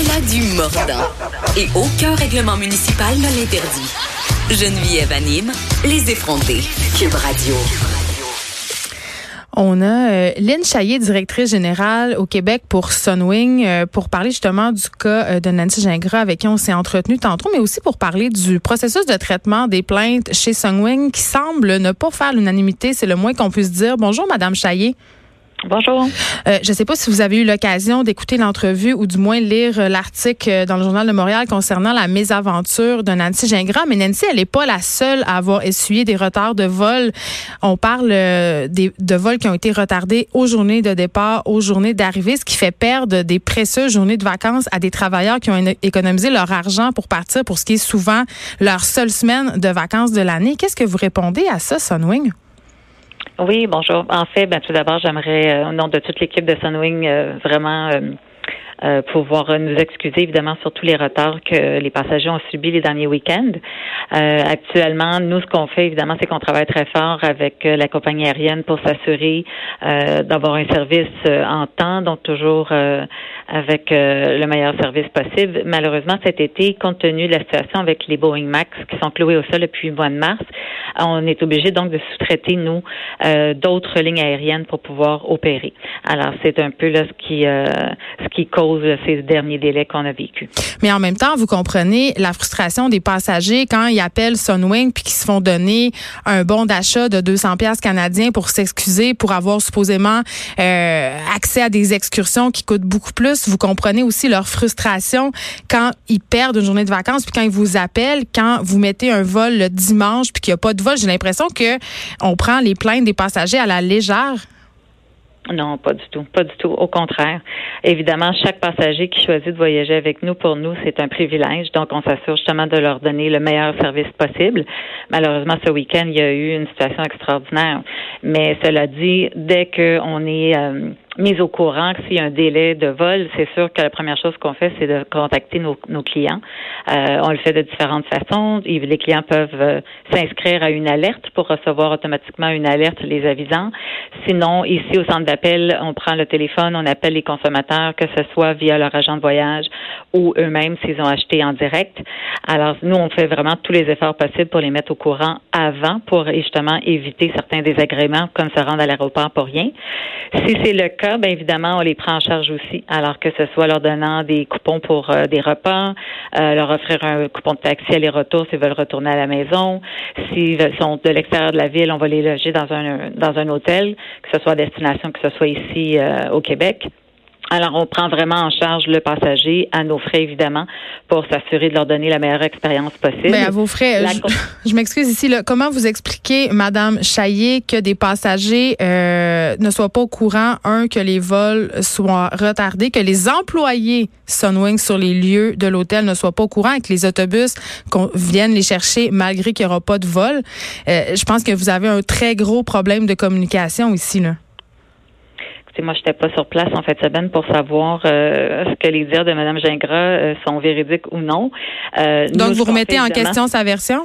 Elle a du mordant. Et aucun règlement municipal ne l'interdit. Geneviève anime Les effrontés. Cube Radio. On a euh, Lynn Chaillé, directrice générale au Québec pour Sunwing, euh, pour parler justement du cas euh, de Nancy Gingras avec qui on s'est entretenu tantôt, mais aussi pour parler du processus de traitement des plaintes chez Sunwing qui semble ne pas faire l'unanimité, c'est le moins qu'on puisse dire. Bonjour, Madame Chaillé. Bonjour. Euh, je ne sais pas si vous avez eu l'occasion d'écouter l'entrevue ou du moins lire euh, l'article euh, dans le Journal de Montréal concernant la mésaventure de Nancy Gingras. Mais Nancy, elle n'est pas la seule à avoir essuyé des retards de vol. On parle de vols qui ont été retardés aux journées de départ, aux journées d'arrivée, ce qui fait perdre des précieuses journées de vacances à des travailleurs qui ont économisé leur argent pour partir pour ce qui est souvent leur seule semaine de vacances de l'année. Qu'est-ce que vous répondez à ça, Sunwing? Oui, bonjour. En fait, ben, tout d'abord, j'aimerais, euh, au nom de toute l'équipe de Sunwing, euh, vraiment euh, euh, pouvoir nous excuser évidemment sur tous les retards que les passagers ont subis les derniers week-ends. Euh, actuellement, nous, ce qu'on fait évidemment, c'est qu'on travaille très fort avec euh, la compagnie aérienne pour s'assurer euh, d'avoir un service en temps, donc toujours avec le meilleur service possible. Malheureusement, cet été, compte tenu de la situation avec les Boeing Max qui sont cloués au sol depuis le mois de mars, on est obligé donc de sous-traiter nous d'autres lignes aériennes pour pouvoir opérer. Alors, c'est un peu là ce qui ce qui cause ces derniers délais qu'on a vécu. Mais en même temps, vous comprenez la frustration des passagers quand ils appellent Sunwing puis qu'ils se font donner un bon d'achat de 200 pièces canadiens pour s'excuser pour avoir supposément euh, accès à des excursions qui coûtent beaucoup plus. Vous comprenez aussi leur frustration quand ils perdent une journée de vacances puis quand ils vous appellent, quand vous mettez un vol le dimanche puis qu'il n'y a pas de vol. J'ai l'impression que on prend les plaintes des passagers à la légère. Non, pas du tout. Pas du tout. Au contraire. Évidemment, chaque passager qui choisit de voyager avec nous, pour nous, c'est un privilège. Donc, on s'assure justement de leur donner le meilleur service possible. Malheureusement, ce week-end, il y a eu une situation extraordinaire. Mais cela dit, dès qu'on est euh, mis au courant que s'il y a un délai de vol, c'est sûr que la première chose qu'on fait, c'est de contacter nos, clients. Euh, on le fait de différentes façons. Les clients peuvent euh, s'inscrire à une alerte pour recevoir automatiquement une alerte les avisant. Sinon, ici au centre d'appel, on prend le téléphone, on appelle les consommateurs, que ce soit via leur agent de voyage ou eux-mêmes s'ils ont acheté en direct. Alors, nous, on fait vraiment tous les efforts possibles pour les mettre au courant avant pour justement éviter certains désagréments comme se rendre à l'aéroport pour rien. Si c'est le cas, bien évidemment, on les prend en charge aussi. Alors que ce soit leur donnant des coupons pour euh, des repas, euh, leur offrir un coupon de taxi aller-retour s'ils veulent retourner à la maison. S'ils sont de l'extérieur de la ville, on va les loger dans un dans un hôtel, que ce soit à destination, que ce soit ici euh, au Québec. Alors, on prend vraiment en charge le passager à nos frais, évidemment, pour s'assurer de leur donner la meilleure expérience possible. Mais à vos frais, je, m'excuse ici. Là, comment vous expliquez, Madame Chaillé, que des passagers euh, ne soient pas au courant, un, que les vols soient retardés, que les employés Sunwing sur les lieux de l'hôtel ne soient pas au courant et que les autobus viennent les chercher malgré qu'il n'y aura pas de vol? Euh, je pense que vous avez un très gros problème de communication ici, là moi, je n'étais pas sur place en fait semaine pour savoir euh, ce que les dires de Mme Gingras euh, sont véridiques ou non. Euh, Donc, vous remettez en question sa version?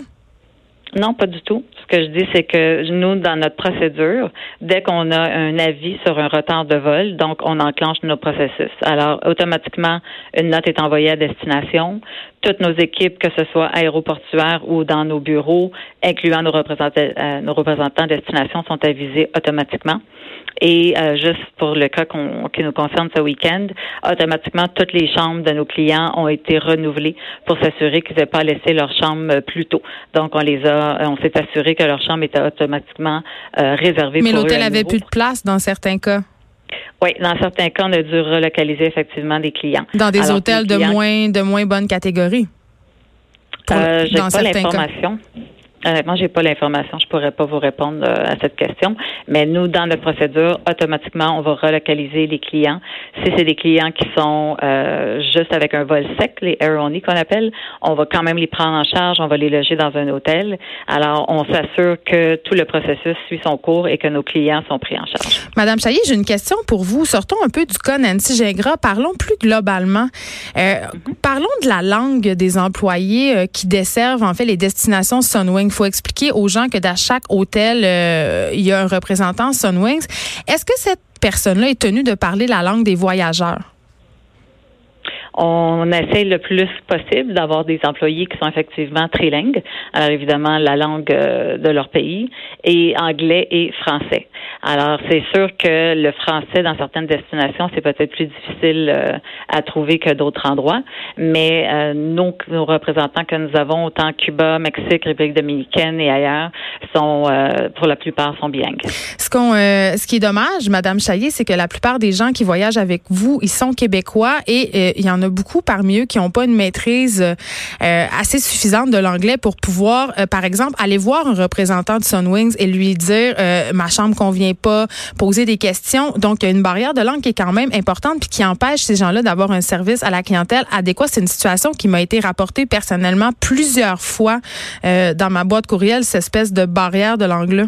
Non, pas du tout. Ce que je dis, c'est que nous, dans notre procédure, dès qu'on a un avis sur un retard de vol, donc on enclenche nos processus. Alors, automatiquement, une note est envoyée à destination. Toutes nos équipes, que ce soit aéroportuaires ou dans nos bureaux, incluant nos représentants, nos représentants destination, sont avisés automatiquement. Et euh, juste pour le cas qui nous concerne ce week-end, automatiquement, toutes les chambres de nos clients ont été renouvelées pour s'assurer qu'ils n'aient pas laissé leur chambre plus tôt. Donc, on les a, on s'est assuré que leur chambre était automatiquement euh, réservée. Mais l'hôtel avait plus de place dans certains cas. Oui, dans certains cas, on a dû relocaliser effectivement des clients. Dans des hôtels de moins de moins bonne catégorie? euh, J'ai pas l'information. Honnêtement, j'ai pas l'information, je pourrais pas vous répondre euh, à cette question. Mais nous, dans notre procédure, automatiquement, on va relocaliser les clients. Si c'est des clients qui sont euh, juste avec un vol sec, les air only qu'on appelle, on va quand même les prendre en charge, on va les loger dans un hôtel. Alors, on s'assure que tout le processus suit son cours et que nos clients sont pris en charge. Madame Chaillé, j'ai une question pour vous. Sortons un peu du cas Nancy Gingras. Parlons plus globalement. Euh, mhm. Parlons de la langue des employés qui desservent en fait les destinations Sunwing faut expliquer aux gens que dans chaque hôtel, euh, il y a un représentant Sunwings. Est-ce que cette personne-là est tenue de parler la langue des voyageurs? On essaie le plus possible d'avoir des employés qui sont effectivement trilingues. Alors évidemment, la langue euh, de leur pays et anglais et français. Alors c'est sûr que le français dans certaines destinations, c'est peut-être plus difficile euh, à trouver que d'autres endroits, mais euh, nos, nos, représentants que nous avons, autant Cuba, Mexique, République dominicaine et ailleurs, sont pour la plupart sont bilingues. Ce qu'on, ce qui est dommage, Madame Chaillé, c'est que la plupart des gens qui voyagent avec vous, ils sont québécois et il y en a beaucoup parmi eux qui n'ont pas une maîtrise euh, assez suffisante de l'anglais pour pouvoir, euh, par exemple, aller voir un représentant de Sunwings et lui dire euh, ma chambre convient pas, poser des questions. Donc, il y a une barrière de langue qui est quand même importante puis qui empêche ces gens-là d'avoir un service à la clientèle adéquat. C'est une situation qui m'a été rapportée personnellement plusieurs fois dans ma boîte courriel, cette espèce de barrière de langue-là.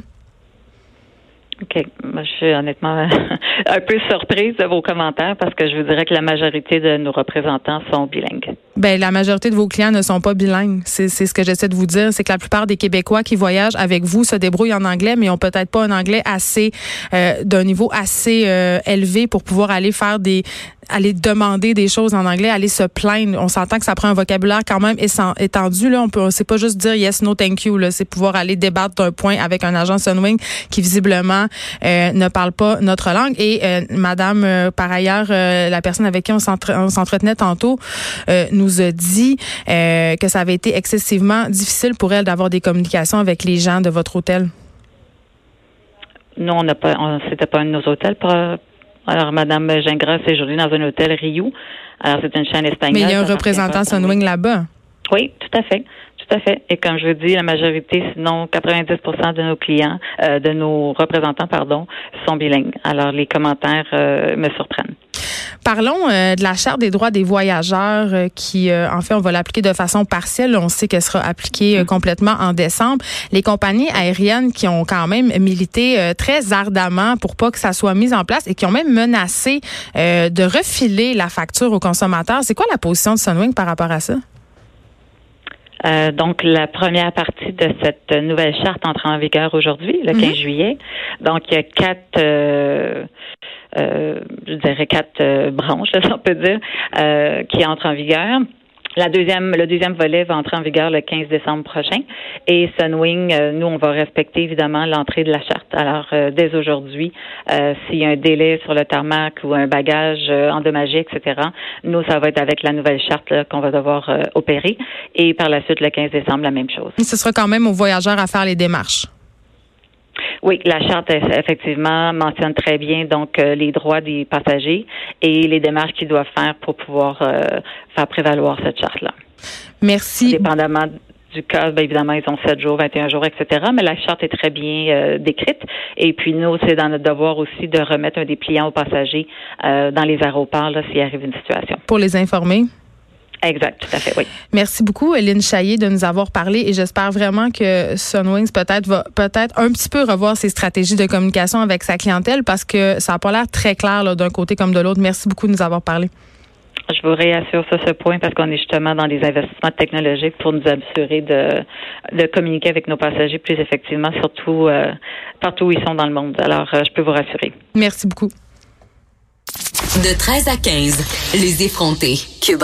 OK. Moi, je suis honnêtement un peu surprise de vos commentaires parce que je vous dirais que la majorité de nos représentants sont bilingues. Ben, la majorité de vos clients ne sont pas bilingues. C'est, ce que j'essaie de vous dire. C'est que la plupart des Québécois qui voyagent avec vous se débrouillent en anglais, mais ont peut-être pas un anglais assez, euh, d'un niveau assez euh, élevé pour pouvoir aller faire des, aller demander des choses en anglais, aller se plaindre. On s'entend que ça prend un vocabulaire quand même étendu. Là, on peut, c'est pas juste dire yes, no, thank you. Là, c'est pouvoir aller débattre d'un point avec un agent Sunwing qui visiblement euh, ne parle pas notre langue. Et euh, Madame, euh, par ailleurs, la personne avec qui on s'entretenait tantôt nous a dit que ça avait été excessivement difficile pour elle d'avoir des communications avec les gens de votre hôtel. Non, on n'a pas, c'était pas un de nos hôtels. Alors, Madame Gingras séjourné dans un hôtel Rio. Alors, c'est une chaîne espagnole. Mais il y a un représentant Sunwing là-bas. Oui, tout à fait. Tout à fait. Et comme je vous dis, la majorité, sinon 90% de nos clients, euh, de nos représentants, pardon, sont bilingues. Alors, les commentaires euh, me surprennent. Parlons euh, de la charte des droits des voyageurs euh, qui, euh, en fait, on va l'appliquer de façon partielle. On sait qu'elle sera appliquée mm. complètement en décembre. Les compagnies aériennes qui ont quand même milité très ardemment pour pas que ça soit mis en place et qui ont même menacé de refiler la facture aux consommateurs. C'est quoi la position de Sunwing par rapport à ça? Donc, la première partie de cette nouvelle charte entre en vigueur aujourd'hui, le 15 mm-hmm. juillet. Donc, il y a quatre euh, je dirais quatre euh, branches, si on peut dire, euh, qui entrent en vigueur. La deuxième, le deuxième volet va entrer en vigueur le 15 décembre prochain. Et Sunwing, nous, on va respecter évidemment l'entrée de la charte. Alors, dès aujourd'hui, s'il y a un délai sur le tarmac ou un bagage endommagé, etc., nous, ça va être avec la nouvelle charte qu'on va devoir opérer. Et par la suite, le 15 décembre, la même chose. ce sera quand même aux voyageurs à faire les démarches. Oui, la charte effectivement mentionne très bien donc euh, les droits des passagers et les démarches qu'ils doivent faire pour pouvoir euh, faire prévaloir cette charte-là. Merci. Dépendamment du cas, bien évidemment, ils ont 7 jours, 21 jours, etc. Mais la charte est très bien euh, décrite. Et puis nous, c'est dans notre devoir aussi de remettre un dépliant aux passagers dans les aéroports s'il arrive une situation. Pour les informer. Exact, tout à fait, oui. Merci beaucoup, Eline Chaillé, de nous avoir parlé et j'espère vraiment que Sunwings peut-être va peut-être un petit peu revoir ses stratégies de communication avec sa clientèle parce que ça n'a pas l'air très clair d'un côté comme de l'autre. Merci beaucoup de nous avoir parlé. Je vous réassure sur ce point parce qu'on est justement dans des investissements technologiques pour nous assurer de, de communiquer avec nos passagers plus effectivement, surtout euh, partout où ils sont dans le monde. Alors, euh, je peux vous rassurer. Merci beaucoup. De 13 à 15, les effrontés. Cube